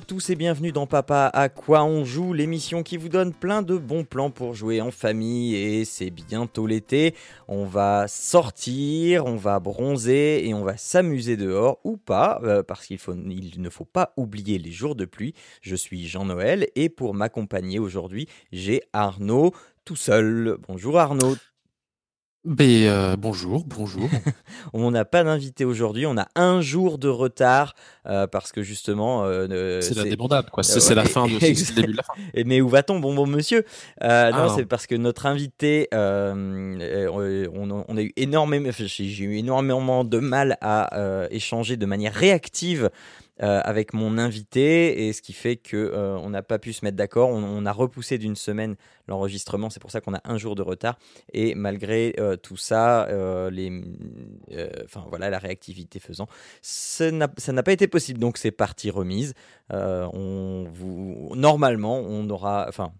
Tous et bienvenue dans Papa à quoi on joue, l'émission qui vous donne plein de bons plans pour jouer en famille et c'est bientôt l'été. On va sortir, on va bronzer et on va s'amuser dehors ou pas euh, parce qu'il ne faut pas oublier les jours de pluie. Je suis Jean-Noël et pour m'accompagner aujourd'hui, j'ai Arnaud tout seul. Bonjour Arnaud. Ben, euh, bonjour, bonjour. on n'a pas d'invité aujourd'hui, on a un jour de retard euh, parce que justement. euh, c'est la débandade, quoi. C'est la fin, de, le début de la fin. Mais où va-t-on, bon bon monsieur? Euh, Non, c'est parce que notre invité, on, on a eu énormément, j'ai j'ai eu énormément de mal à euh, échanger de manière réactive. Euh, avec mon invité et ce qui fait que euh, on n'a pas pu se mettre d'accord. On, a repoussé d'une semaine l'enregistrement, c'est pour ça qu'on a un jour de retard. Et malgré euh, tout ça, les, euh, enfin voilà, la réactivité faisant, ça n'a pas été possible. Donc c'est partie remise. On vous, normalement, on aura, enfin,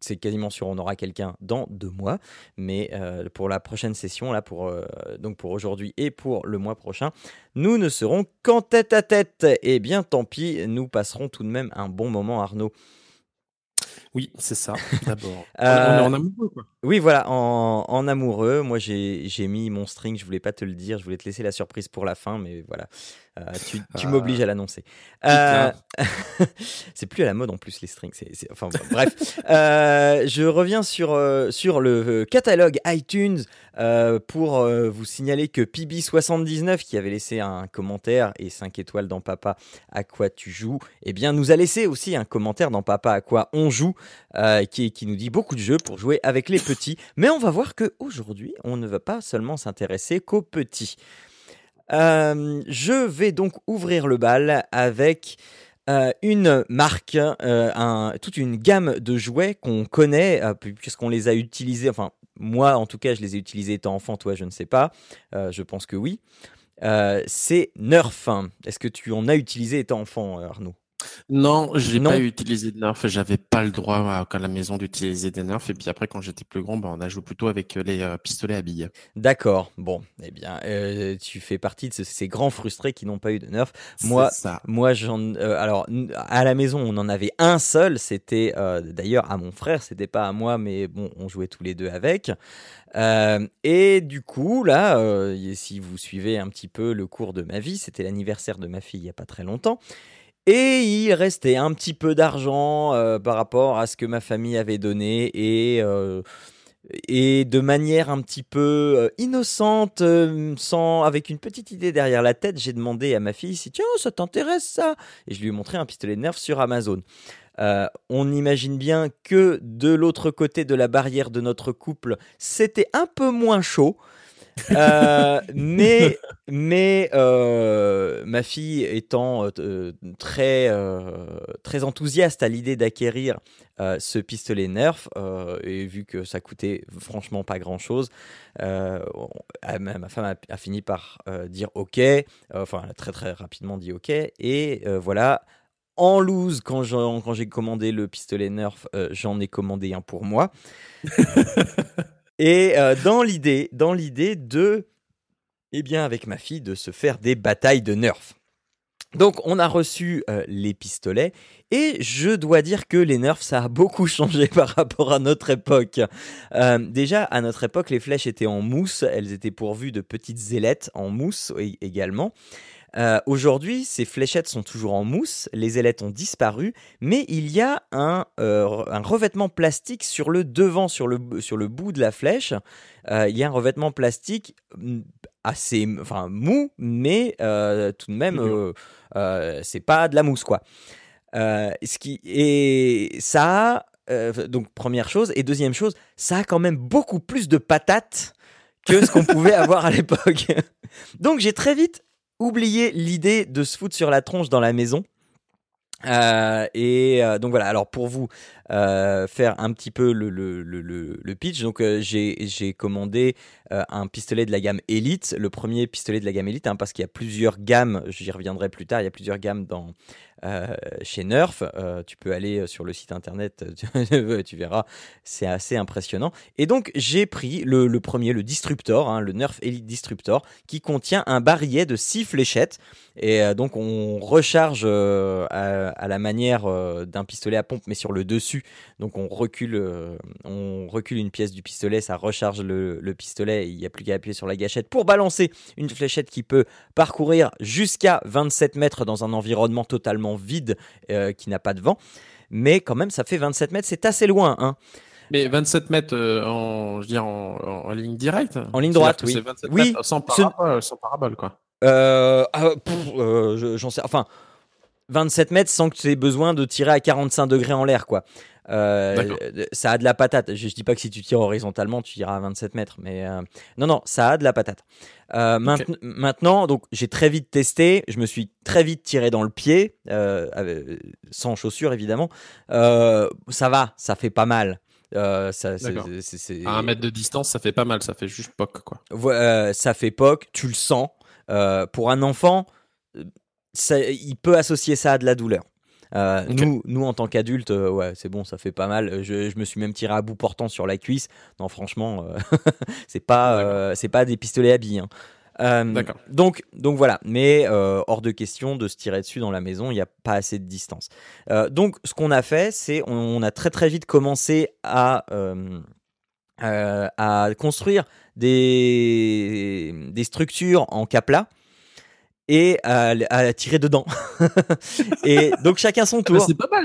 c'est quasiment sûr, on aura quelqu'un dans deux mois. Mais euh, pour la prochaine session, là, pour euh, donc pour aujourd'hui et pour le mois prochain, nous ne serons qu'en tête à tête. Et bien, tant pis, nous passerons tout de même un bon moment, Arnaud. Oui, c'est ça, d'abord. On, Euh, on est en amoureux, quoi. Oui, voilà, en, en amoureux. Moi, j'ai j'ai mis mon string. Je voulais pas te le dire. Je voulais te laisser la surprise pour la fin, mais voilà. Euh, tu tu Ah. m'obliges à l'annoncer. Putain. Euh, c'est plus à la mode en plus les strings. enfin bref, Euh, je reviens sur euh, sur le catalogue iTunes euh, pour euh, vous signaler que PB79 qui avait laissé un commentaire et 5 étoiles dans Papa à quoi tu joues, eh bien nous a laissé aussi un commentaire dans Papa à quoi on joue euh, qui, qui nous dit beaucoup de jeux pour jouer avec les petits. Mais on va voir que aujourd'hui, on ne va pas seulement s'intéresser qu'aux petits. Euh, je vais donc ouvrir le bal avec euh, une marque, euh, toute une gamme de jouets qu'on connaît, puisqu'on les a utilisés, enfin moi en tout cas je les ai utilisés étant enfant, toi je ne sais pas, je pense que oui. C'est Nerf. Est-ce que tu en as utilisé étant enfant, Arnaud? Non, j'ai Non? pas utilisé de nerfs. J'avais pas le droit à, à la maison d'utiliser des nerfs. Et puis après, quand j'étais plus grand, ben, on a joué plutôt avec euh, les euh, pistolets à billes. D'accord, bon, eh bien, euh, tu fais partie de ce- ces grands frustrés qui n'ont pas eu de Nerf. Moi, ça. Moi, j'en. euh, alors, à la maison, on en avait un seul. C'était d'ailleurs à mon frère. C'était pas à moi, mais bon, on jouait tous les deux avec. Et du coup, là, si vous suivez un petit peu le cours de ma vie, c'était l'anniversaire de ma fille il y a pas très longtemps. Et il restait un petit peu d'argent euh, par rapport à ce que ma famille avait donné et euh, et de manière un petit peu euh, innocente, sans avec une petite idée derrière la tête, j'ai demandé à ma fille si tiens ça t'intéresse ça? Et je lui ai montré un pistolet de Nerf sur Amazon. On imagine bien que de l'autre côté de la barrière de notre couple, c'était un peu moins chaud. Euh, mais mais euh, ma fille étant euh, très très enthousiaste à l'idée d'acquérir ce pistolet Nerf et vu que ça coûtait franchement pas grand chose, ma, femme a, fini par dire OK. Enfin, elle a très très rapidement dit OK et voilà. En loose, quand j'ai commandé le pistolet Nerf, j'en ai commandé un pour moi. Et euh, dans l'idée, de, eh bien, avec ma fille, de se faire des batailles de Nerf. Donc, on a reçu euh, les pistolets et je dois dire que les Nerfs, ça a beaucoup changé par rapport à notre époque. Euh, déjà, à notre époque, les flèches étaient en mousse, elles étaient pourvues de petites ailettes en mousse également. Euh, Aujourd'hui, ces fléchettes sont toujours en mousse, les ailettes ont disparu, mais il y a un, euh, un revêtement plastique sur le devant, sur le, sur le bout de la flèche. Euh, il y a un revêtement plastique mm, assez enfin, mou, mais tout de même, c'est pas de la mousse, quoi. Ce qui, et ça a, euh, donc première chose, et deuxième chose, ça a quand même beaucoup plus de patates que ce qu'on pouvait avoir à l'époque. Donc j'ai très vite oublié l'idée de se foutre sur la tronche dans la maison. Euh, et euh, donc voilà, alors pour vous euh, faire un petit peu le, le pitch, donc j'ai commandé un pistolet de la gamme Elite, le premier pistolet de la gamme Elite, hein, parce qu'il y a plusieurs gammes, j'y reviendrai plus tard, il y a plusieurs gammes dans, chez Nerf. tu peux aller sur le site internet, tu verras, c'est assez impressionnant. Et donc j'ai pris le, le, premier, le Disruptor, hein, le Nerf Elite Disruptor, qui contient un barillet de 6 fléchettes. Et donc on recharge à la manière euh, d'un pistolet à pompe, mais sur le dessus. Donc on recule, euh, on recule une pièce du pistolet, ça recharge le, pistolet, il n'y a plus qu'à appuyer sur la gâchette pour balancer une fléchette qui peut parcourir jusqu'à 27 mètres dans un environnement totalement vide euh, qui n'a pas de vent. Mais quand même, ça fait 27 mètres, c'est assez loin. Hein. Mais 27 mètres en, je en, ligne directe En ligne droite, oui. oui sans, parabole, sans parabole, quoi. Ah, j'en sais. Enfin, 27 mètres sans que tu aies besoin de tirer à 45 degrés en l'air, quoi. Euh, ça a de la patate. Je, dis pas que si tu tires horizontalement, tu iras à 27 mètres, mais euh, non, non, ça a de la patate. Euh, maintenant, donc j'ai très vite testé. Je me suis très vite tiré dans le pied, sans chaussures évidemment. ça va, ça fait pas mal. ça, À un mètre de distance, ça fait pas mal. Ça fait juste poc, quoi. ça fait poc. Tu le sens. pour un enfant il peut associer ça à de la douleur. Euh, nous, nous, en tant qu'adultes, euh, ouais, c'est bon, ça fait pas mal. Je, me suis même tiré à bout portant sur la cuisse. Non, franchement, euh, c'est pas, c'est pas des pistolets à billes. Hein. donc, donc voilà, mais hors de question de se tirer dessus dans la maison, il n'y a pas assez de distance. donc, ce qu'on a fait, c'est on, a très très vite commencé à à construire des, des structures en capla et à, à, tirer dedans. et donc chacun son tour. c'est pas mal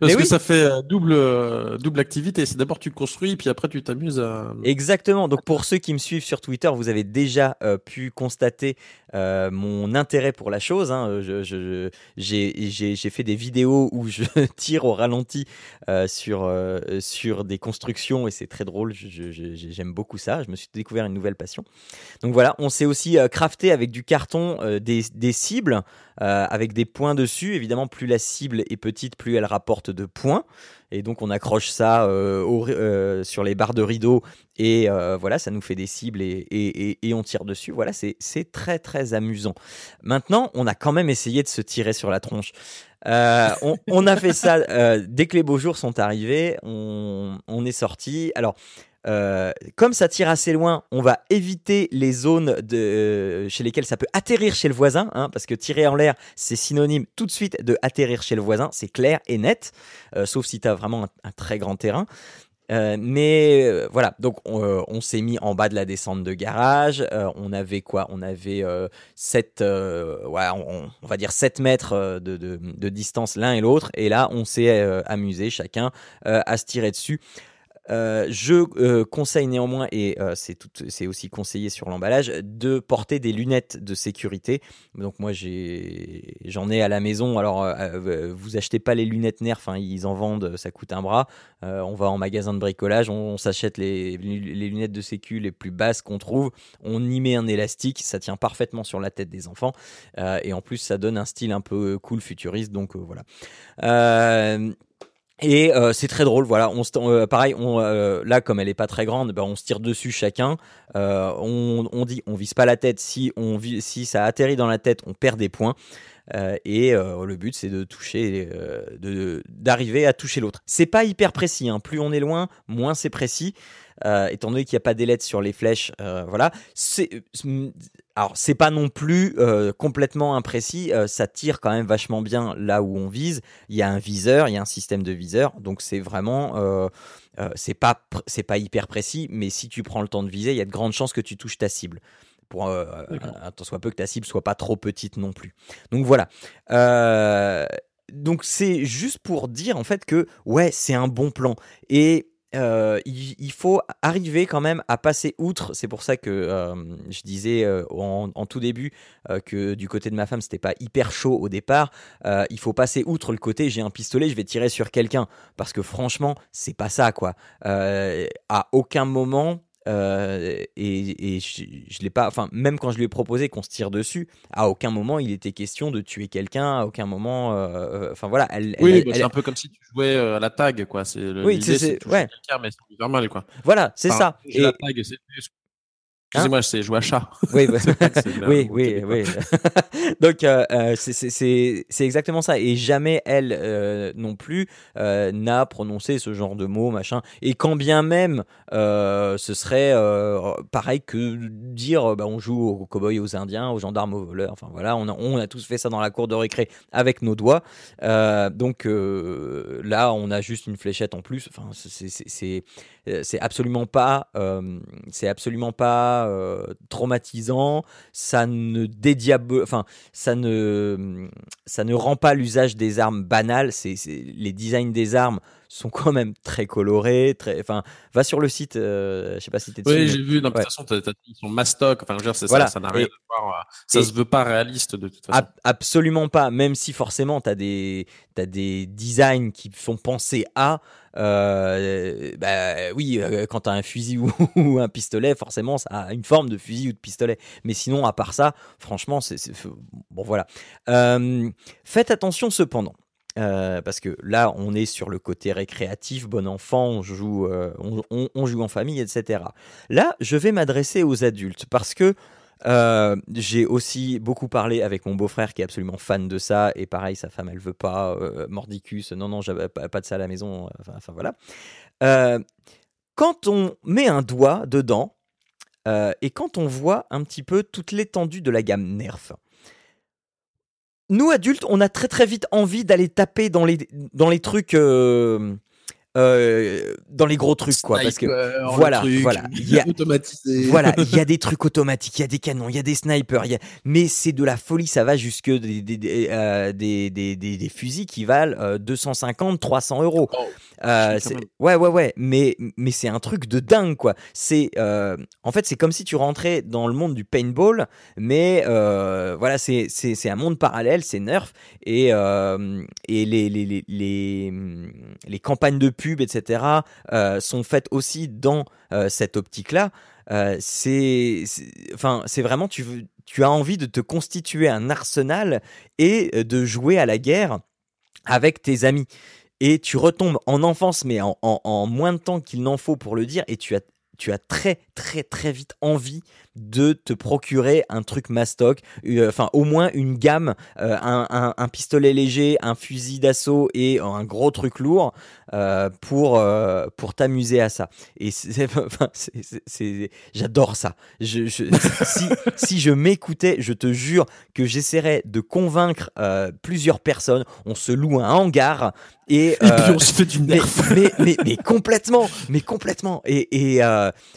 parce que ça fait euh, double euh, double activité. C'est d'abord tu construis puis après tu t'amuses à. Exactement. Donc pour ceux qui me suivent sur Twitter, vous avez déjà euh, pu constater mon intérêt pour la chose. Hein. Je, j'ai fait des vidéos où je tire au ralenti sur sur des constructions et c'est très drôle. J'aime beaucoup ça. Je me suis découvert une nouvelle passion. Donc voilà, on s'est aussi crafté avec du carton des, cibles euh, avec des points dessus. Évidemment, plus la cible est petite, plus elle rapporte de points. Et donc on accroche ça euh, euh, sur les barres de rideau et voilà, ça nous fait des cibles et, on tire dessus. Voilà, c'est très très amusant. Maintenant, on a quand même essayé de se tirer sur la tronche. on, a fait ça dès que les beaux jours sont arrivés. On est sorti. Alors, euh, comme ça tire assez loin, on va éviter les zones euh, chez lesquelles ça peut atterrir chez le voisin, hein, parce que tirer en l'air, c'est synonyme tout de suite de atterrir chez le voisin, c'est clair et net, euh, sauf si tu as vraiment un, très grand terrain. mais voilà, donc on, s'est mis en bas de la descente de garage. on avait quoi? On avait 7, ouais, on, va dire 7 mètres de distance l'un et l'autre. Et là, on s'est amusé chacun à se tirer dessus. Euh, je euh, conseille néanmoins, et euh, c'est aussi conseillé sur l'emballage, de porter des lunettes de sécurité. Donc moi j'en ai, à la maison. Alors vous achetez pas les lunettes Nerf, hein, ils en vendent, ça coûte un bras. on va en magasin de bricolage, on, s'achète les, lunettes de sécu les plus basses qu'on trouve. On y met un élastique, ça tient parfaitement sur la tête des enfants. et en plus ça donne un style un peu cool futuriste. Donc voilà. Et euh, c'est très drôle, voilà. On, euh, pareil, on, euh, là comme elle est pas très grande, ben, on se tire dessus chacun. On, on, dit, on vise pas la tête. Si on si ça atterrit dans la tête, on perd des points. Et le but c'est de toucher, de d'arriver à toucher l'autre. C'est pas hyper précis. Hein. Plus on est loin, moins c'est précis. Euh, étant donné qu'il n'y a pas d'ailettes sur les flèches, euh, voilà. Alors c'est pas non plus euh, complètement imprécis, ça tire quand même vachement bien là où on vise. Il y a un viseur, il y a un système de viseur, donc c'est vraiment c'est pas pas hyper précis, mais si tu prends le temps de viser, il y a de grandes chances que tu touches ta cible pour euh, soit peu que ta cible soit pas trop petite non plus. Donc voilà. donc c'est juste pour dire en fait que ouais c'est un bon plan et euh, il, faut arriver quand même à passer outre. C'est pour ça que euh, je disais euh, en, tout début que du côté de ma femme, c'était pas hyper chaud au départ. il faut passer outre le côté j'ai un pistolet, je vais tirer sur quelqu'un. Parce que franchement, c'est pas ça quoi. à aucun moment, et, et, je, je l'ai pas. Enfin, même quand je lui ai proposé qu'on se tire dessus, à aucun moment il était question de tuer quelqu'un. À aucun moment. Enfin voilà. Elle, oui, bah, c'est un peu comme si tu jouais à la tag, quoi. C'est oui, c'est ouais. mais c'est normal, quoi. Voilà, c'est ça. Et... La tag, c'est Excusez-moi, c'est jouer à chat. Oui, bah, oui, oui, oui. Donc, euh, euh c'est exactement ça. Et jamais elle euh, non plus euh, n'a prononcé ce genre de mots, machin. Et quand bien même, ce serait pareil que dire bah, on joue aux cowboys, aux indiens, aux gendarmes, aux voleurs. Enfin voilà, on a, on a tous fait ça dans la cour de récré avec nos doigts. donc là, on a juste une fléchette en plus. Enfin, c'est c'est absolument pas, c'est absolument pas euh, traumatisant, ça ne dédiable, enfin ça ne ça ne rend pas l'usage des armes banal. C'est les designs des armes sont quand même très colorés, très. Enfin, va sur le site. Euh, je sais pas si tu dessus. Oui, j'ai vu. de toute façon, ils sont mastoc. Enfin, c'est ça. Ça n'a rien à voir. Euh, ça se veut pas réaliste de toute façon. absolument pas. Même si forcément, tu as des, des designs qui font penser à. Euh, bah oui, euh, quand tu as un fusil ou, un pistolet, forcément, ça a une forme de fusil ou de pistolet. Mais sinon, à part ça, franchement, c'est bon voilà. faites attention cependant. Euh, parce que là, on est sur le côté récréatif, bon enfant, on joue, euh, on, joue en famille, etc. Là, je vais m'adresser aux adultes parce que euh, j'ai aussi beaucoup parlé avec mon beau-frère qui est absolument fan de ça et pareil, sa femme elle veut pas mordicus, non non, j'avais pas, pas, de ça à la maison, enfin, voilà. quand on met un doigt dedans et quand on voit un petit peu toute l'étendue de la gamme Nerf, nous adultes, on a très très vite envie d'aller taper dans les, dans les trucs. Euh, euh, dans les gros trucs quoi parce que voilà voilà il y a voilà il y a des trucs automatiques il y a des canons il y a des snipers y a... mais c'est de la folie ça va jusque des des, des, euh, des, des, fusils qui valent 250 300 euros oh. Euh, ouais, ouais, ouais, mais, mais c'est un truc de dingue, quoi. C'est, euh, en fait, c'est comme si tu rentrais dans le monde du paintball, mais euh, voilà, c'est, un monde parallèle, c'est Nerf, et, et les, les, les, les, campagnes de pub, etc., sont faites aussi dans cette optique-là. c'est, enfin, c'est vraiment, tu, tu as envie de te constituer un arsenal et de jouer à la guerre avec tes amis et tu retombes en enfance, mais en, en moins de temps qu'il n'en faut pour le dire, et tu as, tu as très très très vite envie de te procurer un truc mastoc, euh, enfin au moins une gamme, euh, un, pistolet léger, un fusil d'assaut et un gros truc lourd euh, pour, pour t'amuser à ça. Et j'adore ça. Je, si, si je m'écoutais, je te jure que j'essaierais de convaincre plusieurs personnes. On se loue un hangar et, puis on se fait du nerf. Mais, mais, mais, complètement, mais complètement. Et, et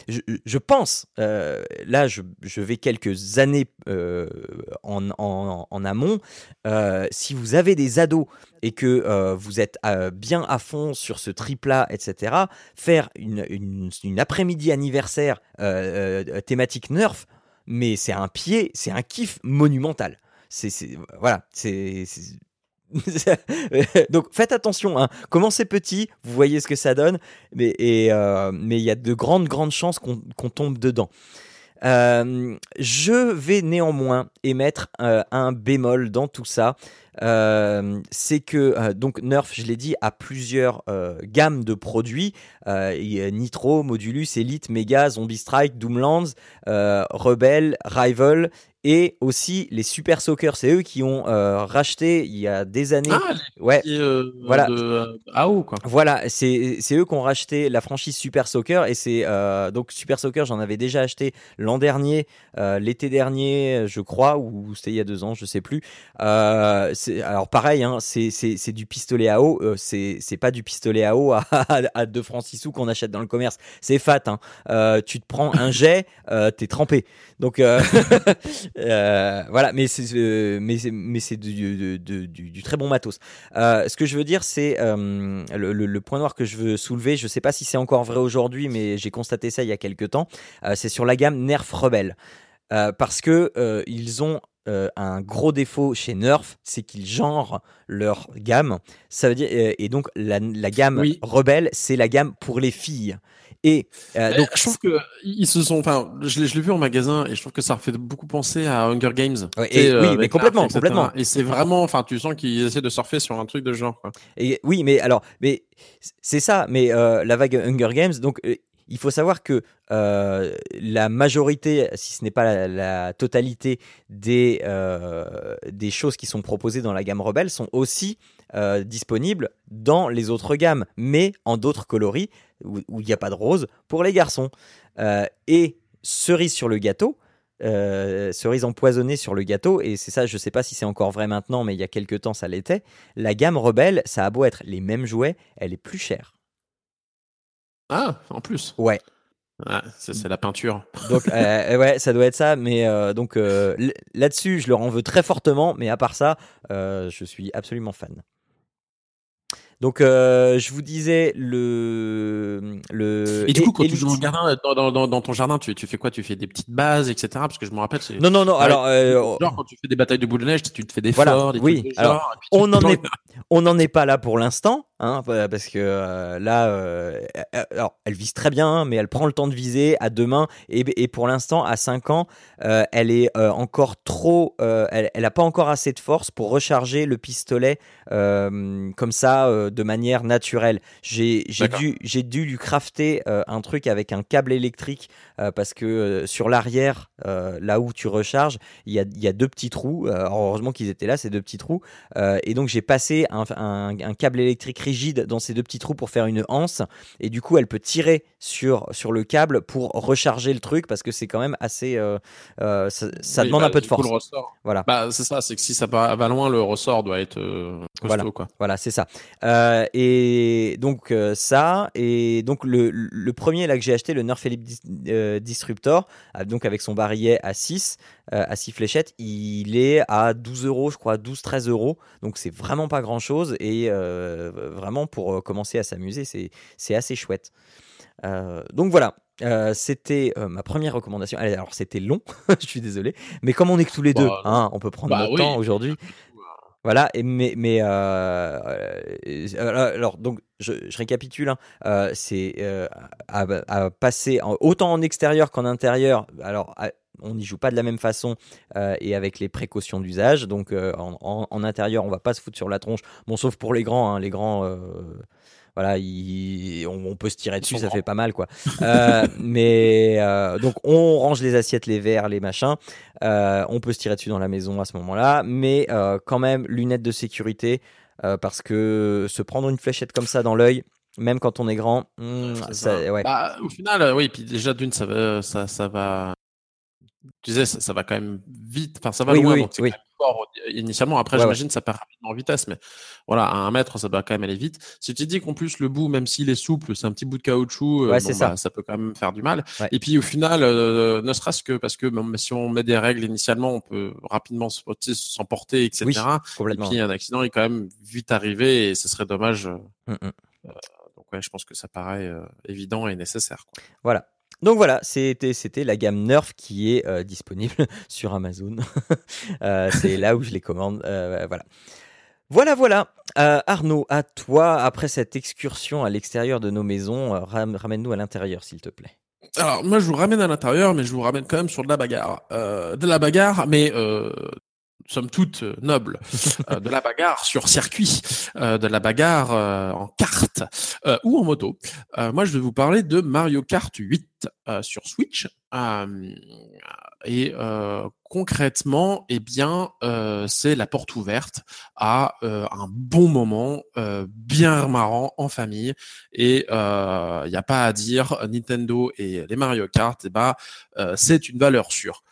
je, je, pense, là je, vais quelques années euh, en, amont. Euh, si vous avez des ados et que euh, vous êtes bien à fond sur ce triplat, etc., faire une, après-midi anniversaire thématique Nerf, mais c'est un pied, c'est un kiff monumental. C'est voilà, c'est Donc faites attention, hein. commencez petit, vous voyez ce que ça donne, mais il y a de grandes, grandes chances qu'on tombe dedans. Euh, je vais néanmoins émettre euh, un bémol dans tout ça. Euh, c'est que donc Nerf, je l'ai dit, a plusieurs gammes de produits Nitro, Modulus, Elite, Mega, Zombie Strike, Doomlands, Rebel, Rival et aussi les Super Soccer. C'est eux qui ont euh, racheté il y a des années. Ah, ouais, euh, voilà. De AO, quoi. Voilà, c'est eux qui ont racheté la franchise Super Soccer et c'est euh, donc Super Soccer. J'en avais déjà acheté l'an dernier, l'été dernier, je crois, ou c'était il y a deux ans, je sais plus. alors pareil, hein, c'est du pistolet à eau. c'est pas du pistolet à eau à, à, 2 francs 6 sous qu'on achète dans le commerce. C'est fat. Hein. tu te prends un jet, t'es trempé. Donc Euh, voilà, mais c'est euh, mais mais c'est du, du, du, très bon matos. Euh, ce que je veux dire, c'est le, le, point noir que je veux soulever. Je sais pas si c'est encore vrai aujourd'hui, mais j'ai constaté ça il y a quelques temps. c'est sur la gamme Nerf Rebelle. parce que ils ont un gros défaut chez Nerf, c'est qu'ils genrent leur gamme. Ça veut dire et donc la, la gamme Rebelle, c'est la gamme pour les filles. Et euh, donc, je trouve que ils se sont, enfin, je l'ai vu en magasin et je trouve que ça fait beaucoup penser à Hunger Games. et, oui, mais complètement, complètement. Et c'est vraiment, enfin, tu sens qu'ils essaient de surfer sur un truc de genre. Quoi. Et oui, mais alors, mais c'est ça. Mais la vague Hunger Games, donc il faut savoir que euh, la majorité, si ce n'est pas la, totalité des, euh, des choses qui sont proposées dans la gamme Rebelle sont aussi euh, disponibles dans les autres gammes, mais en d'autres coloris où il n'y a pas de rose pour les garçons. et cerise sur le gâteau, cerise empoisonnée sur le gâteau, et c'est ça, je ne sais pas si c'est encore vrai maintenant, mais il y a quelques temps ça l'était, la gamme Rebelle, ça a beau être les mêmes jouets, elle est plus chère. Ah, en plus. Ouais. c'est la peinture. Donc, euh, ouais, ça doit être ça. Mais euh, donc euh, là-dessus, je leur en veux très fortement. Mais à part ça, je suis absolument fan. Donc, euh, je vous disais le le. Et du coup, quand tu joues dans, le jardin, dans, dans, dans, ton jardin, tu, tu fais quoi? Tu fais des petites bases, etc. Parce que je me rappelle, c'est. Non, non, non. alors, euh, genre quand tu fais des batailles de boules de neige, tu te fais des voilà, forts, des oui. alors, on n'en est, on n'en est pas là pour l'instant, hein, parce que euh, là, euh, alors, elle vise très bien, mais elle prend le temps de viser à deux mains, et, et pour l'instant, à 5 ans, euh, elle est encore trop, elle, elle a pas encore assez de force pour recharger le pistolet comme ça de manière naturelle. J'ai dû, dû lui crafter euh, un truc avec un câble électrique euh, parce que euh, sur l'arrière, là où tu recharges, il y a, y a, deux petits trous. heureusement qu'ils étaient là, ces deux petits trous. et donc j'ai passé un, un, câble électrique rigide dans ces deux petits trous pour faire une anse. Et du coup, elle peut tirer sur, sur le câble pour recharger le truc parce que c'est quand même assez. ça, demande bah, un peu de force. Voilà. Bah, c'est ça, c'est que si ça va, loin, le ressort doit être costaud. Voilà, quoi. voilà c'est ça. Euh, et donc euh, ça, et donc le, le, premier là que j'ai acheté, le Nerf Philippe euh, Disruptor, donc avec son barillet à 6, à 6 fléchettes, il est à 12 euros, je crois, 12-13 euros. Donc c'est vraiment pas grand chose, et vraiment pour commencer à s'amuser, c'est assez chouette. donc voilà, c'était ma première recommandation. Alors c'était long, je suis désolé, mais comme on est que tous les deux, bah, hein, on peut prendre bah notre temps aujourd'hui. Voilà, et mais, mais euh, euh, alors donc je, récapitule, hein, euh, c'est à, passer autant en extérieur qu'en intérieur. Alors on n'y joue pas de la même façon et avec les précautions d'usage. Donc en, en, intérieur, on va pas se foutre sur la tronche. Bon, sauf pour les grands, hein, les grands voilà, on, peut se tirer dessus, ça fait pas mal, quoi. Euh, mais euh, donc, on range les assiettes, les verres, les machins. Euh, on peut se tirer dessus dans la maison à ce moment-là, mais quand même, lunettes de sécurité, parce que se prendre une fléchette comme ça dans l'œil, même quand on est grand, hmm, ouais. Bah, au final, oui, puis déjà d'une, ça, ça, ça va tu disais, ça, va quand même vite, enfin ça va loin, donc c'est fort initialement. Après, j'imagine ça perd rapidement en vitesse, mais voilà, à un mètre, ça doit quand même aller vite. Si tu dis qu'en plus le bout, même s'il est souple, c'est un petit bout de caoutchouc, euh, ça. Bah, ça. peut quand même faire du mal. Et puis au final, euh, ne serait-ce que parce que même si on met des règles initialement, on peut rapidement s'emporter, etc. et puis un accident est quand même vite arrivé et ce serait dommage. Euh, mmh, mmh. donc ouais, je pense que ça paraît évident et nécessaire. Quoi. Voilà. Donc voilà, c'était la gamme Nerf qui est euh, disponible sur Amazon. Euh, c'est là où je les commande. Euh, voilà. Voilà, voilà. Arnaud, à toi, après cette excursion à l'extérieur de nos maisons, ramène-nous à l'intérieur, s'il te plaît. Alors, moi, je vous ramène à l'intérieur, mais je vous ramène quand même sur de la bagarre. de la bagarre, mais somme toute euh, noble, euh, de la bagarre sur circuit, euh, de la bagarre en carte ou en moto. moi, je vais vous parler de Mario Kart 8 sur Switch. et concrètement, eh bien, c'est la porte ouverte à un bon moment, bien marrant en famille. Et il n'y a pas à dire, Nintendo et les Mario Kart, eh ben, c'est une valeur sûre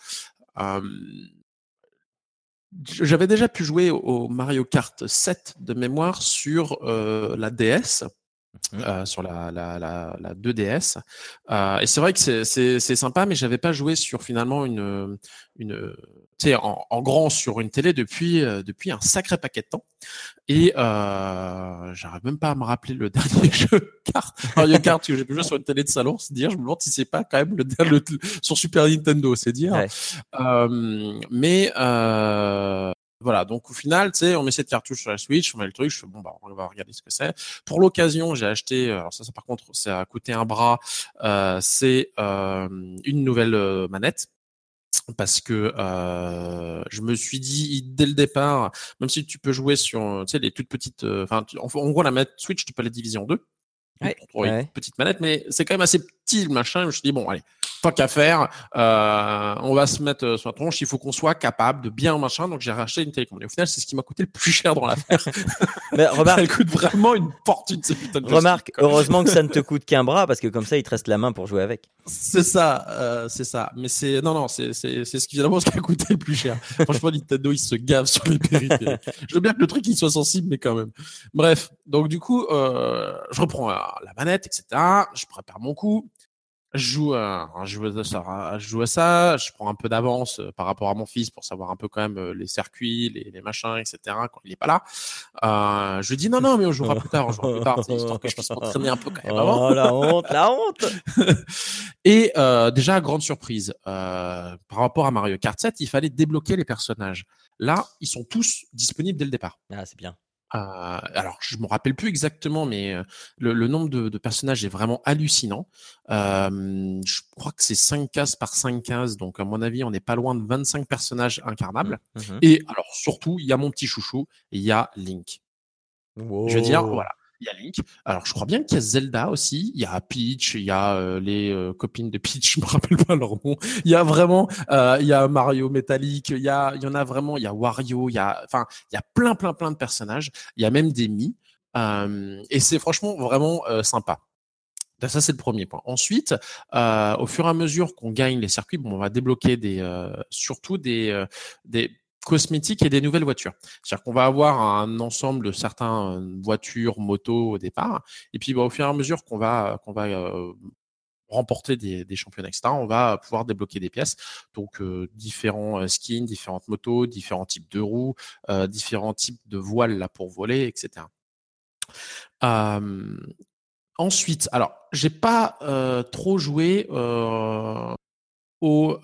j'avais déjà pu jouer au Mario Kart 7 de mémoire sur euh, la DS. Mmh euh, sur la, la, la, la 2DS. Euh, et c'est vrai que c'est sympa, mais j'avais pas joué sur finalement une, une en, en, grand sur une télé depuis, euh, depuis un sacré paquet de temps. Et euh, j'arrive même pas à me rappeler le dernier jeu carte, Mario Kart que j'ai pu jouer sur une télé de salon. C'est dire, je me demande si c'est pas quand même le, le, sur Super Nintendo, c'est dire. Euh, mais euh, voilà, donc au final, tu sais, on met cette cartouche sur la Switch, on met le truc, je fais bon bah on va regarder ce que c'est. Pour l'occasion, j'ai acheté, alors ça, ça par contre, ça a coûté un bras, euh, c'est euh, une nouvelle euh, manette parce que euh, je me suis dit dès le départ, même si tu peux jouer sur, tu sais, les toutes petites, enfin, en, gros la manette Switch, tu peux la diviser en deux. Ouais, une petite manette, mais c'est quand même assez petit le machin. Je me suis dit bon, allez, pas qu'à faire, euh, on va se mettre euh, sur la tronche, il faut qu'on soit capable de bien machin. Donc j'ai racheté une télécommande. Et au final, c'est ce qui m'a coûté le plus cher dans l'affaire. Mais remarque, elle coûte vraiment une fortune. remarque, heureusement que ça ne te coûte qu'un bras parce que comme ça, il te reste la main pour jouer avec. C'est ça, euh, c'est ça. Mais c'est non, non, c'est c'est c'est ce qui finalement ce qui a coûté le plus cher. Franchement, Nintendo, il se gave sur les périphériques. je veux bien que le truc il soit sensible, mais quand même. Bref, donc du coup, euh, je reprends la manette, etc. Je prépare mon coup je joue, à, je, joue à ça, je joue à ça, je prends un peu d'avance euh, par rapport à mon fils pour savoir un peu quand même euh, les circuits, les, les machins, etc. quand il est pas là. Euh, je lui dis non, non, mais on jouera plus tard, on jouera plus tard, histoire que je puisse m'entraîner un peu quand même avant. Oh, la honte, la honte Et euh, déjà, grande surprise, euh, par rapport à Mario Kart 7, il fallait débloquer les personnages. Là, ils sont tous disponibles dès le départ. Ah, c'est bien. Euh, alors, je me rappelle plus exactement, mais le, nombre de, personnages est vraiment hallucinant. Euh, je crois que c'est 5 cases par 5 cases, donc à mon avis, on n'est pas loin de 25 personnages incarnables. Mmh, mmh. Et alors, surtout, il y a mon petit chouchou, il y a Link. Je veux dire, voilà. Il y a Link. Alors, je crois bien qu'il y a Zelda aussi. Il y a Peach. Il y a euh, les euh, copines de Peach. Je me rappelle pas leur nom. Il y a vraiment, euh, il y a Mario Metallic. Il y a, il y en a vraiment. Il y a Wario. Il y a, enfin, il y a plein, plein, plein de personnages. Il y a même des Mi. et c'est franchement vraiment sympa. Ça, c'est le premier point. Ensuite, au fur et à mesure qu'on gagne les circuits, bon, on va débloquer des, surtout des, des cosmétiques et des nouvelles voitures. C'est-à-dire qu'on va avoir un ensemble de certaines voitures, motos au départ, et puis bah, au fur et à mesure qu'on va euh, remporter des, championnats, etc., on va pouvoir débloquer des pièces. Donc euh, différents euh, skins, différentes motos, différents types de roues, différents types de voiles là pour voler, etc. ensuite, alors j'ai pas trop joué au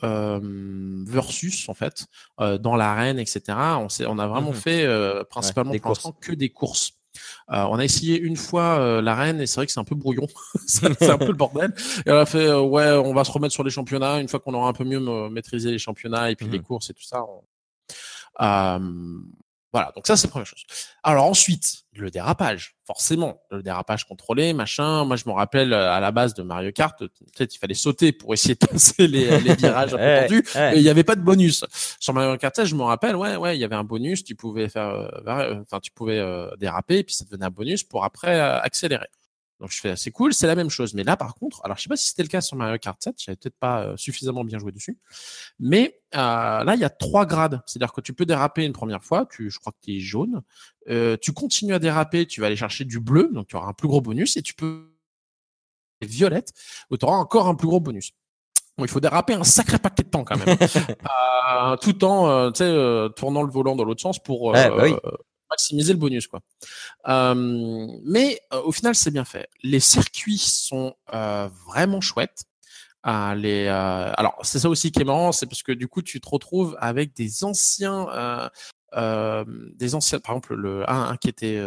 versus en fait euh, dans l'arène etc on, on a vraiment mmh fait euh, principalement pour l'instant que des courses. Euh, on a essayé une fois l'arène et c'est vrai que c'est un peu brouillon. C'est un peu le bordel. Et on a fait ouais on va se remettre sur les championnats. Une fois qu'on aura un peu mieux maîtrisé les championnats et puis les mmh courses et tout ça voilà, donc ça c'est la première chose. Alors ensuite, le dérapage, forcément, le dérapage contrôlé, machin. Moi je me rappelle euh, à la base de Mario Kart, peut-être il fallait sauter pour essayer de passer les, les virages un peu tendus, mais il n'y avait pas de bonus. Sur Mario Kart je me rappelle, ouais, ouais, il y avait un bonus, tu pouvais faire, euh, euh, enfin tu pouvais déraper, et puis ça te donnait un bonus pour après accélérer. Donc je fais c'est cool, c'est la même chose. Mais là par contre, alors je sais pas si c'était le cas sur Mario Kart 7, j'avais peut-être pas euh, suffisamment bien joué dessus. Mais euh, là il y a trois grades, c'est-à-dire que tu peux déraper une première fois, tu, je crois que tu es jaune. Euh, tu continues à déraper, tu vas aller chercher du bleu, donc tu auras un plus gros bonus, et tu peux violette, où tu auras encore un plus gros bonus. Bon, il faut déraper un sacré paquet de temps quand même, tout en tournant le volant dans l'autre sens pour bah oui maximiser le bonus quoi. Euh, mais euh, au final c'est bien fait. Les circuits sont euh, vraiment chouettes. les, alors c'est ça aussi qui est marrant, c'est parce que du coup tu te retrouves avec des anciens, des anciens, par exemple le un, qui était,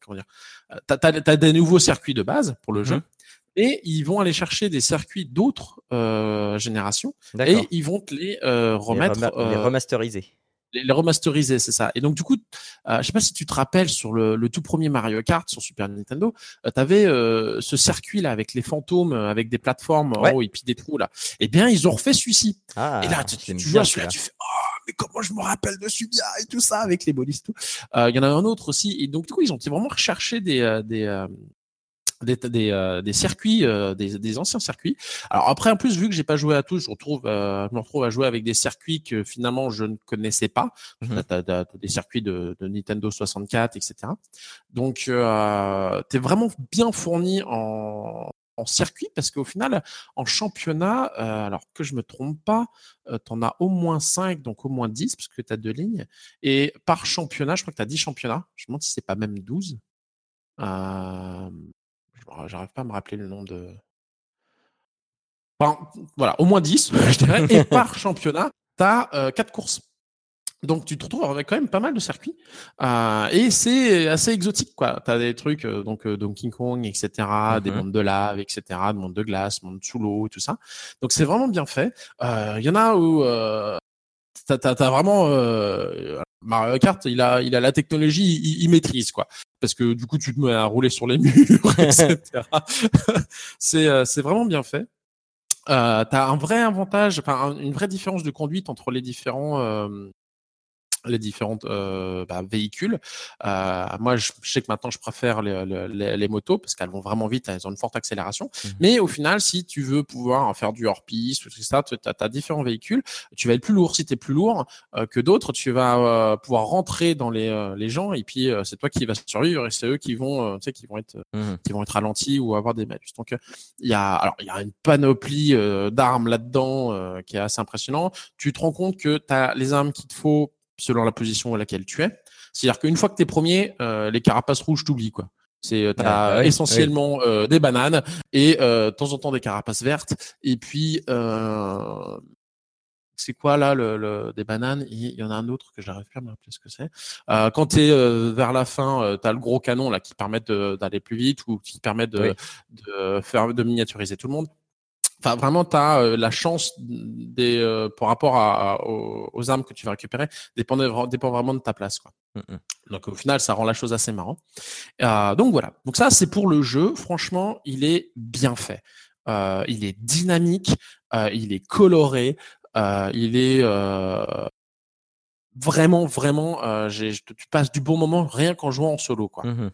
comment dire, t'as as, des nouveaux circuits de base pour le jeu. Mmh. Et ils vont aller chercher des circuits d'autres générations et ils vont te les remettre, les remasteriser les, remasteriser, c'est ça. Et donc du coup, euh, je sais pas si tu te rappelles sur le, le tout premier Mario Kart sur Super Nintendo, euh, tu avais euh, ce circuit là avec les fantômes, euh, avec des plateformes haut et puis des trous là. Eh bien, ils ont refait celui-ci. Ah, et là, tu, tu vois celui-là, tu fais oh mais comment je me rappelle de celui-là et tout ça avec les bonus tout. Il y en a un autre aussi. Et donc du coup, ils ont vraiment recherché des des des, des, euh, des circuits, euh, des, des, anciens circuits. Alors après, en plus, vu que j'ai pas joué à tous, je, retrouve, euh, je me retrouve à jouer avec des circuits que finalement je ne connaissais pas. Mmh. des circuits de, de, Nintendo 64, etc. Donc, euh, tu es vraiment bien fourni en, en circuit parce qu'au final, en championnat, alors que je me trompe pas, tu en as au moins 5, donc au moins 10, parce que tu as deux lignes. Et par championnat, je crois que tu as 10 championnats. Je me demande si c'est pas même 12. Euh, J'arrive pas à me rappeler le nom de. voilà, au moins 10, je dirais. Et par championnat, tu as 4 courses. Donc tu te retrouves avec quand même pas mal de circuits euh, et c'est assez exotique quoi. T'as des trucs euh, donc euh, Donkey Kong etc, des mm-hmm. mondes de lave etc, des mondes de glace, mondes sous l'eau tout ça. Donc c'est vraiment bien fait. Il y en a où t'as as, vraiment Mario Kart, il a il a la technologie, il, maîtrise quoi. Parce que du coup tu te mets à rouler sur les murs etc. c'est c'est vraiment bien fait. Euh, tu as un vrai avantage, enfin une vraie différence de conduite entre les différents euh, les différentes euh, bah, véhicules. Euh, moi, je, sais que maintenant, je préfère les, les, les motos parce qu'elles vont vraiment vite, elles ont une forte accélération. Mmh. Mais au final, si tu veux pouvoir faire du hors-piste, tout ça, tu as, différents véhicules. Tu vas être plus lourd. Si tu es plus lourd euh, que d'autres, tu vas euh, pouvoir rentrer dans les, euh, les gens et puis c'est toi qui vas survivre et c'est eux qui vont, tu sais, qui vont être, mmh. qui vont être ralentis ou avoir des malus. Donc, il y a, alors, il y a une panoplie d'armes là-dedans qui est assez impressionnant. Tu te rends compte que tu as les armes qu'il te faut selon la position à laquelle tu es. C'est-à-dire qu'une fois que tu es premier, euh, les carapaces rouges t'oublient quoi. C'est euh, t'as bah essentiellement euh, des bananes et de temps en temps des carapaces vertes. Et puis c'est quoi là le, des bananes? Il y en a un autre que j'arrive plus à me rappeler ce que c'est. Quand tu es vers la fin tu as le gros canon là qui permet d'aller plus vite ou qui permet de, de faire de miniaturiser tout le monde Enfin, vraiment, tu as euh, la chance des, euh, par rapport à, aux, armes que tu vas récupérer, dépend, dépend vraiment de ta place. Quoi. Mmh donc, au final, ça rend la chose assez marrant. Euh, donc, voilà. Donc, ça, c'est pour le jeu. Franchement, il est bien fait. Euh, il est dynamique, euh, il est coloré, il est vraiment, vraiment, tu passes du bon moment rien qu'en jouant en solo. Quoi. Mmh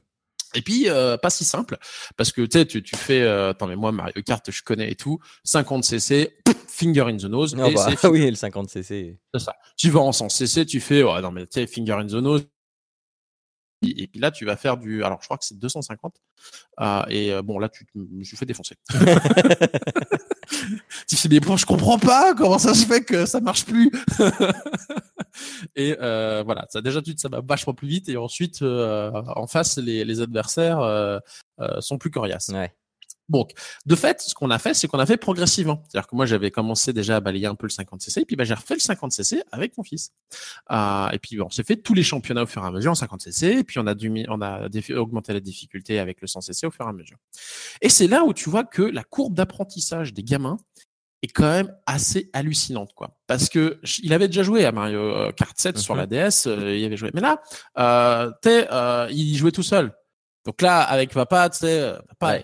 et puis, euh, pas si simple, parce que tu sais, tu, fais, euh, attends, mais moi, Mario Kart, je connais et tout, 50cc, finger in the nose. Oh bah, oui, le 50cc. C'est ça. Tu vas en 100cc, tu fais, oh non, mais tu sais, finger in the nose. Et puis là, tu vas faire du, alors je crois que c'est 250. Euh, et euh, bon, là, tu, je suis fait défoncer. tu fais, mais bon, je comprends pas comment ça se fait que ça marche plus. et euh, voilà, ça déjà ça va vachement plus vite et ensuite euh, en face les, les adversaires euh, sont plus coriaces. Ouais. Donc, de fait, ce qu'on a fait, c'est qu'on a fait progressivement. C'est-à-dire que moi, j'avais commencé déjà à balayer un peu le 50cc, et puis bah, j'ai refait le 50cc avec mon fils. Euh, et puis, bon, on s'est fait tous les championnats au fur et à mesure en 50cc, et puis on a, dû, on a augmenté la difficulté avec le 100cc au fur et à mesure. Et c'est là où tu vois que la courbe d'apprentissage des gamins est quand même assez hallucinante, quoi. Parce que il avait déjà joué à Mario euh, Kart 7 sur la mhm. DS, euh, il avait joué. Mais là, euh, euh, il jouait tout seul. Donc là, avec papa, tu sais, papa,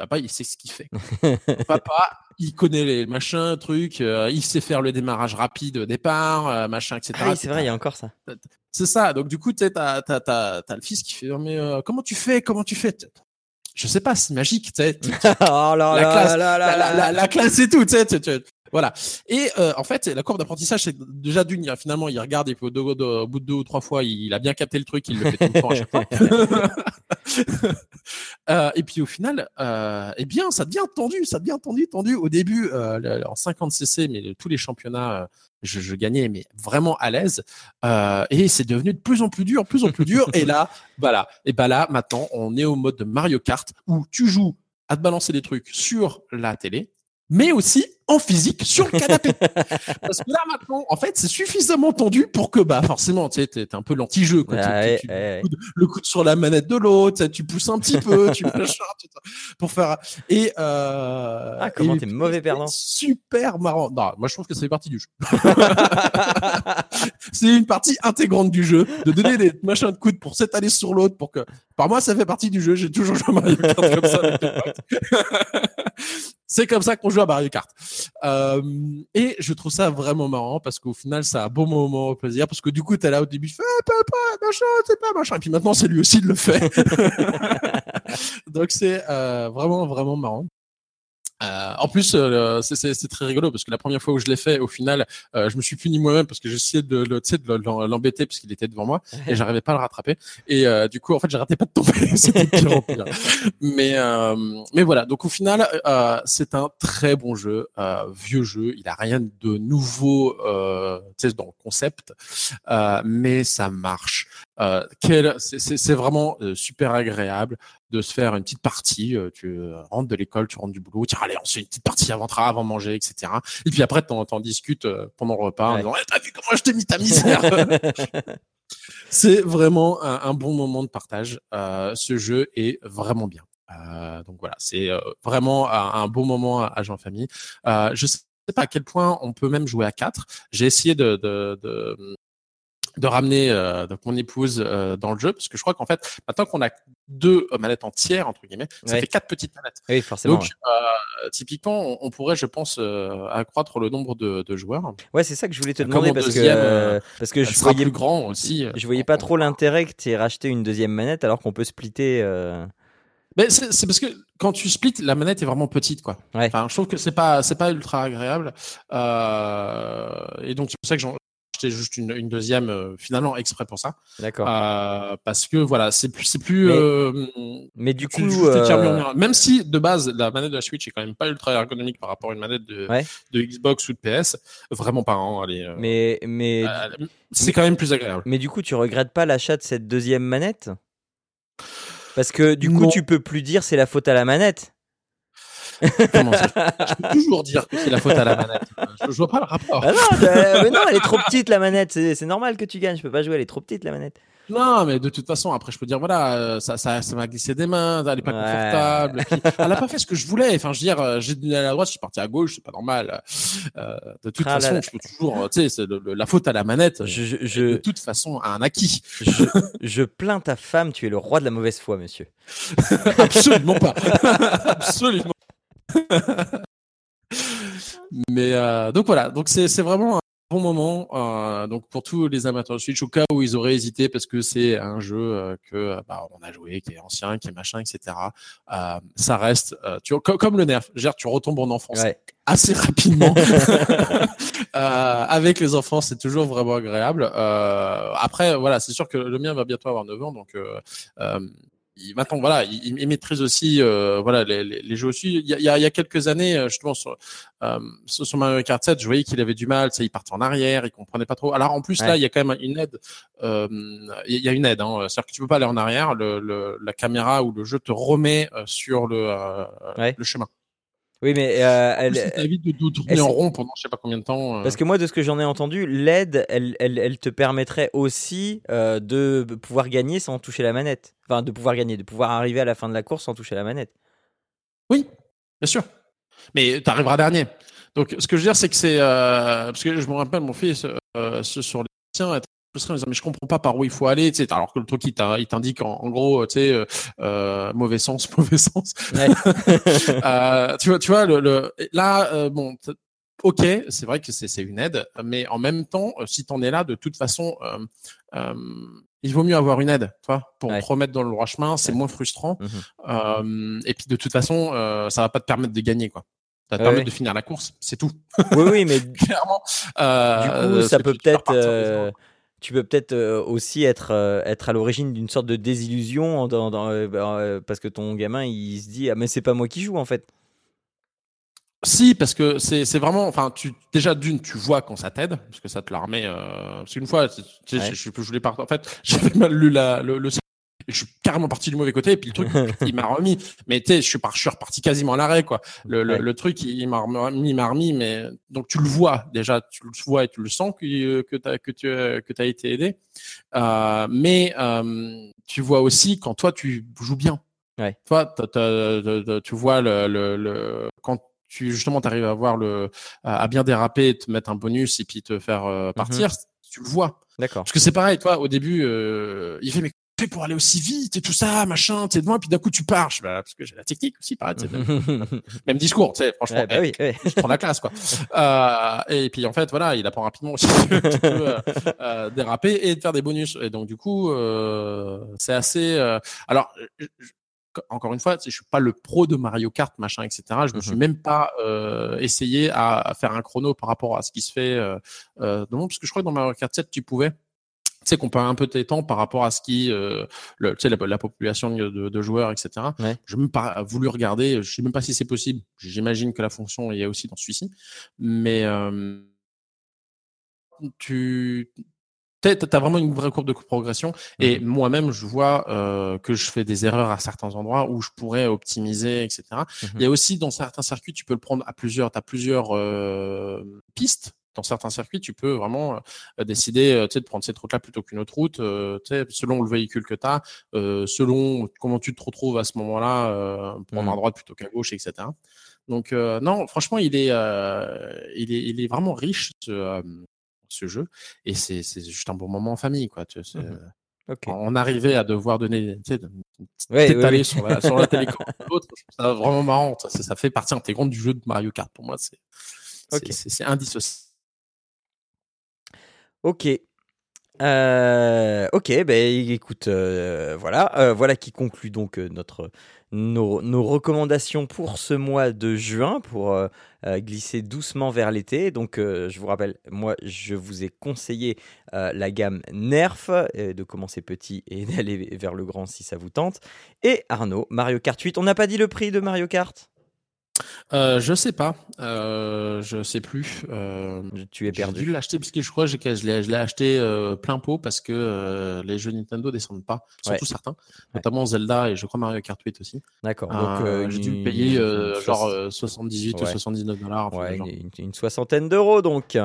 papa, il sait ce qu'il fait. papa, il connaît les machins, trucs, il sait faire le démarrage rapide au départ, machin, etc. Ah oui, c'est vrai, il y a encore ça. C'est ça. Donc du coup, tu t'as le fils qui fait, mais comment tu fais, comment tu fais? Je sais pas, c'est magique, tu sais. oh là la, classe, la, la, la, classe et tout, tu sais. Voilà. Et euh, en fait, la courbe d'apprentissage, c'est déjà d'une, finalement, il regarde et au, bout de deux ou trois fois, il, a bien capté le truc, il le fait tout le temps à chaque fois. euh, et puis au final, euh, eh bien, ça devient tendu, ça devient tendu, tendu. Au début, euh, en 50 cc, mais tous les championnats, euh, je, je, gagnais, mais vraiment à l'aise. Euh, et c'est devenu de plus en plus dur, plus en plus dur. et là, voilà. Et ben là, maintenant, on est au mode de Mario Kart où tu joues à te balancer des trucs sur la télé, mais aussi en physique sur le canapé. Parce que là maintenant, en fait, c'est suffisamment tendu pour que bah forcément, tu sais, t'es un peu l'anti-jeu quoi. Le coup sur la manette de l'autre, tu pousses un petit peu, tu pour faire et euh, ah comment t'es mauvais perdant. Super marrant. Non, moi je trouve que fait partie du jeu. c'est une partie intégrante du jeu de donner des machins de coude pour s'étaler sur l'autre pour que par moi ça fait partie du jeu. J'ai toujours joué à Mario Kart comme ça. c'est comme ça qu'on joue à Mario Kart. Euh, et je trouve ça vraiment marrant parce qu'au final, c'est un bon moment au plaisir parce que du coup, t'es là au début, tu fais ah, papa, machin, c'est pas machin. Et puis maintenant, c'est lui aussi de le fait. Donc c'est euh, vraiment, vraiment marrant. Euh, en plus, euh, c'est très rigolo parce que la première fois où je l'ai fait, au final, euh, je me suis puni moi-même parce que j'essayais de, de, de l'embêter parce qu'il était devant moi et j'arrivais pas à le rattraper. Et euh, du coup, en fait, j'arrêtais pas de tomber. C'était pire en pire. Mais mais voilà. Donc au final, c'est un très bon jeu, vieux jeu. Il a rien de nouveau, dans le concept, mais ça marche. C'est vraiment super agréable de se faire une petite partie. tu rentres de l'école, tu rentres du boulot, tu dis allez, on se fait une petite partie avant avant manger, etc. Et puis après, t'en en discutes pendant le repas en disant «Eh, t'as vu comment je t'ai mis ta misère C'est vraiment un, bon moment de partage. ce jeu est vraiment bien. donc voilà, c'est vraiment un, bon moment à, jouer en famille. je sais pas à quel point on peut même jouer à 4. J'ai essayé de, de, de, de ramener euh, mon épouse euh, dans le jeu parce que je crois qu'en fait maintenant qu'on a deux manettes entières entre guillemets ça fait quatre petites manettes oui forcément donc euh, typiquement on, pourrait je pense euh, accroître le nombre de, de, joueurs ouais c'est ça que je voulais te demander parce que parce que je voyais plus grand aussi je voyais pas trop l'intérêt que tu aies racheté une deuxième manette alors qu'on peut splitter mais c'est parce que quand tu splits, la manette est vraiment petite, quoi. Ouais. Enfin, je trouve que c'est pas c'est pas ultra agréable. Euh, et donc c'est pour ça que j'en acheté juste une, une deuxième euh, finalement exprès pour ça. D'accord. Euh, parce que voilà, c'est plus c'est plus. Mais, euh, mais du coup, même si de base la manette de la Switch est quand même pas ultra ergonomique par rapport à une manette de, ouais. de Xbox ou de PS, vraiment pas. Hein, elle est, mais mais c'est quand même plus agréable. Mais du coup, tu regrettes pas l'achat de cette deuxième manette? Parce que du coup, tu peux plus dire c'est la faute à la manette. Comment ça Je peux toujours dire que c'est la faute à la manette. Je, je vois pas le rapport. Ah non, mais non, elle est trop petite la manette. C'est normal que tu gagnes. Je peux pas jouer. Elle est trop petite la manette. Non, mais de toute façon, après, je peux dire, voilà, euh, ça, ça, ça m'a glissé des mains, elle est pas confortable. elle a pas fait ce que je voulais. Enfin, je veux dire, euh, j'ai donné à la droite, je suis parti à gauche, c'est pas normal. Euh, de toute ah façon, je peux toujours, tu sais, c'est la faute à la manette. Je, je, de toute façon, à un acquis. Je, je plains ta femme, tu es le roi de la mauvaise foi, monsieur. Absolument pas. Absolument. Mais euh, donc voilà, donc c'est vraiment un bon moment. Euh, donc pour tous les amateurs de Switch, au cas où ils auraient hésité, parce que c'est un jeu euh, que bah, on a joué, qui est ancien, qui est machin, etc. Euh, ça reste, euh, tu, comme, comme le nerf, dire, tu retombes en enfance ouais. assez rapidement. avec les enfants, c'est toujours vraiment agréable. après, voilà, c'est sûr que le mien va bientôt avoir 9 ans, donc il, maintenant, voilà, il, il maîtrise aussi, euh, voilà, les, les, les, jeux aussi. Il y, a, il y a quelques années, euh, justement, sur, euh, sur Mario Kart 7, je voyais qu'il avait du mal, ça, il partait en arrière, il comprenait pas trop. Alors, en plus, ouais. là, il y a quand même une aide. Euh, il y a une aide, hein, c'est-à-dire que tu peux pas aller en arrière. Le, le, la caméra ou le jeu te remet euh, sur le, euh, ouais. le chemin. Oui, mais euh, elle, évite de, de tourner en rond pendant je sais pas combien de temps. Euh... Parce que moi, de ce que j'en ai entendu, l'aide, elle, elle, elle, te permettrait aussi euh, de pouvoir gagner sans toucher la manette. Enfin, de pouvoir gagner, de pouvoir arriver à la fin de la course sans toucher la manette. Oui, bien sûr. Mais tu arriveras dernier. Donc, ce que je veux dire, c'est que c'est euh, parce que je me rappelle mon fils euh, sur les tiens mais je comprends pas par où il faut aller, tu sais, alors que le truc il t'indique en, en, gros, tu sais, euh, euh, mauvais sens, mauvais sens. Ouais. euh, tu vois, tu vois, le, le là, euh, bon, ok, c'est vrai que c'est une aide, mais en même temps, si t'en es là, de toute façon, il vaut mieux avoir une aide, tu vois, pour ouais. te remettre dans le droit chemin, c'est ouais. moins frustrant. Mm -hmm. et puis de toute façon, ça va pas te permettre de gagner, quoi. Ça va te Ouais, permettre ouais. de finir la course, c'est tout. Oui, oui, mais Clairement. du coup, ça peut peut-être euh, tu peux peut-être euh, aussi être, euh, être à l'origine d'une sorte de désillusion dans, dans, euh, parce que ton gamin il se dit ah mais c'est pas moi qui joue en fait. Si, parce que c'est vraiment, enfin, tu déjà d'une, tu vois quand ça t'aide, parce que ça te la remet. Euh, parce qu'une fois, Ouais. je, je, je voulais pas. En fait, j'avais mal lu la, le, le je suis carrément parti du mauvais côté et puis le truc il m'a remis mais tu sais je suis par, je suis reparti quasiment à l'arrêt quoi le, le, Ouais. le truc il, m'a remis m'a remis mais donc tu le vois déjà tu le vois et tu le sens que que t'as que tu que t'as été aidé euh, mais euh, tu vois aussi quand toi tu joues bien Ouais. toi tu vois le, le, le quand tu justement t'arrives à voir le à bien déraper te mettre un bonus et puis te faire euh, partir tu le vois D'accord. parce que c'est pareil, toi, au début, euh, il fait, mais tu pour aller aussi vite et tout ça, machin, t'es devant, et puis d'un coup, tu pars. Je bah, parce que j'ai la technique aussi, pareil, tu même, même discours, tu sais, franchement. Bah eh, oui, je prends la classe, quoi. Euh, et puis, en fait, voilà, il apprend rapidement aussi que tu peux euh, euh, déraper et de faire des bonus. Et donc, du coup, euh, c'est assez. euh, Alors, je- encore une fois, tu je suis pas le pro de Mario Kart, machin, etc. Je me suis Mhm. même pas euh, essayé à, à faire un chrono par rapport à ce qui se fait euh, euh, monde, parce que je crois que dans Mario Kart 7, tu pouvais. Tu sais, comparer un peu tes temps par rapport à ce qui, euh, le, tu sais, la, la population de, de joueurs, etc. Ouais. Je n'ai même pas voulu regarder. Je sais même pas si c'est possible. J'imagine que la fonction y est aussi dans celui-ci. Mais euh, tu tu as vraiment une vraie courbe de progression. Et mhm. moi-même, je vois euh, que je fais des erreurs à certains endroits où je pourrais optimiser, etc. Mhm. Il y a aussi dans certains circuits, tu peux le prendre à plusieurs, tu as plusieurs euh, pistes. Dans certains circuits, tu peux vraiment euh, décider de prendre cette route-là plutôt qu'une autre route, euh, selon le véhicule que tu as, selon comment tu te retrouves à ce moment-là, prendre à mhm. droite plutôt qu'à gauche, etc. Donc non, franchement, il est, il est, il est vraiment riche ce, ce jeu. Et c'est juste un bon moment en famille, quoi. Tu sais, mmh On arrivait à devoir donner tu sais, une petite Sur, la, sur la télécommande l'autre. Vraiment marrant. Ça, ça, fait partie intégrante du jeu de Mario Kart. Pour moi, c'est okay. c'est indissociable. Ok. Euh, ok, ben écoute, euh, voilà, euh, voilà qui conclut donc notre nos, recommandations pour ce mois de juin pour glisser doucement vers l'été. Donc, je vous rappelle, moi, je vous ai conseillé la gamme Nerf, de commencer petit et d'aller vers le grand si ça vous tente. Et Arnaud, Mario Kart 8. On n'a pas dit le prix de Mario Kart? Euh, je sais pas, euh, je sais plus. Euh, tu es perdu. J'ai dû l'acheter parce que je crois que je l'ai, acheté euh, plein pot parce que euh, les jeux Nintendo descendent pas, surtout certains, notamment Zelda et je crois Mario Kart 8 aussi. D'accord. Donc j'ai dû le payer genre 78 ou 79 dollars. Ouais, une, soixantaine d'euros donc.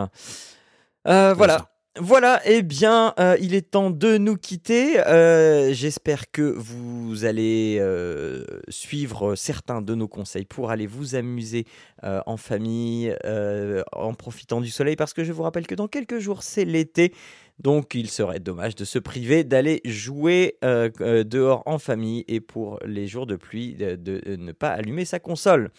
voilà. Voilà, eh bien, euh, il est temps de nous quitter. Euh, j'espère que vous allez euh, suivre certains de nos conseils pour aller vous amuser en famille, en profitant du soleil, parce que je vous rappelle que dans quelques jours, c'est l'été. Donc, il serait dommage de se priver d'aller jouer dehors en famille et pour les jours de pluie, de ne pas allumer sa console.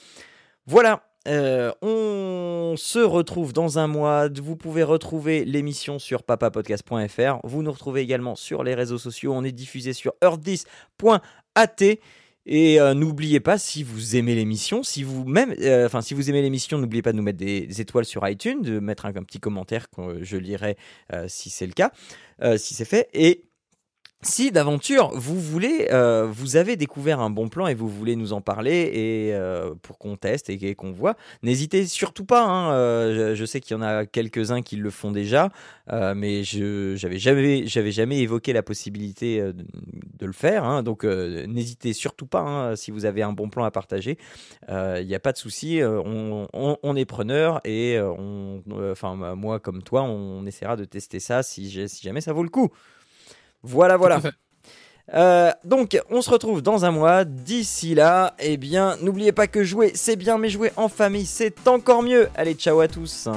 Voilà, euh, on se retrouve dans un mois. Vous pouvez retrouver l'émission sur papapodcast.fr. Vous nous retrouvez également sur les réseaux sociaux. On est diffusé sur earth10.at. Et euh, n'oubliez pas, si vous aimez l'émission, si euh, enfin si vous aimez l'émission, n'oubliez pas de nous mettre des, étoiles sur iTunes, de mettre un, un petit commentaire que je lirai si c'est le cas, si c'est fait. Et si d'aventure vous voulez, euh, vous avez découvert un bon plan et vous voulez nous en parler et euh, pour qu'on teste et, qu'on voit, n'hésitez surtout pas. Hein, euh, je, sais qu'il y en a quelques-uns qui le font déjà, mais je j'avais jamais j'avais jamais évoqué la possibilité de, le faire. Hein, donc n'hésitez surtout pas hein, si vous avez un bon plan à partager. Il n'y a pas de souci, on, est preneur et enfin moi comme toi, on, essaiera de tester ça si jamais ça vaut le coup. Voilà, voilà. Euh, donc, on se retrouve dans un mois. D'ici là, eh bien, n'oubliez pas que jouer, c'est bien, mais jouer en famille, c'est encore mieux. Allez, ciao à tous.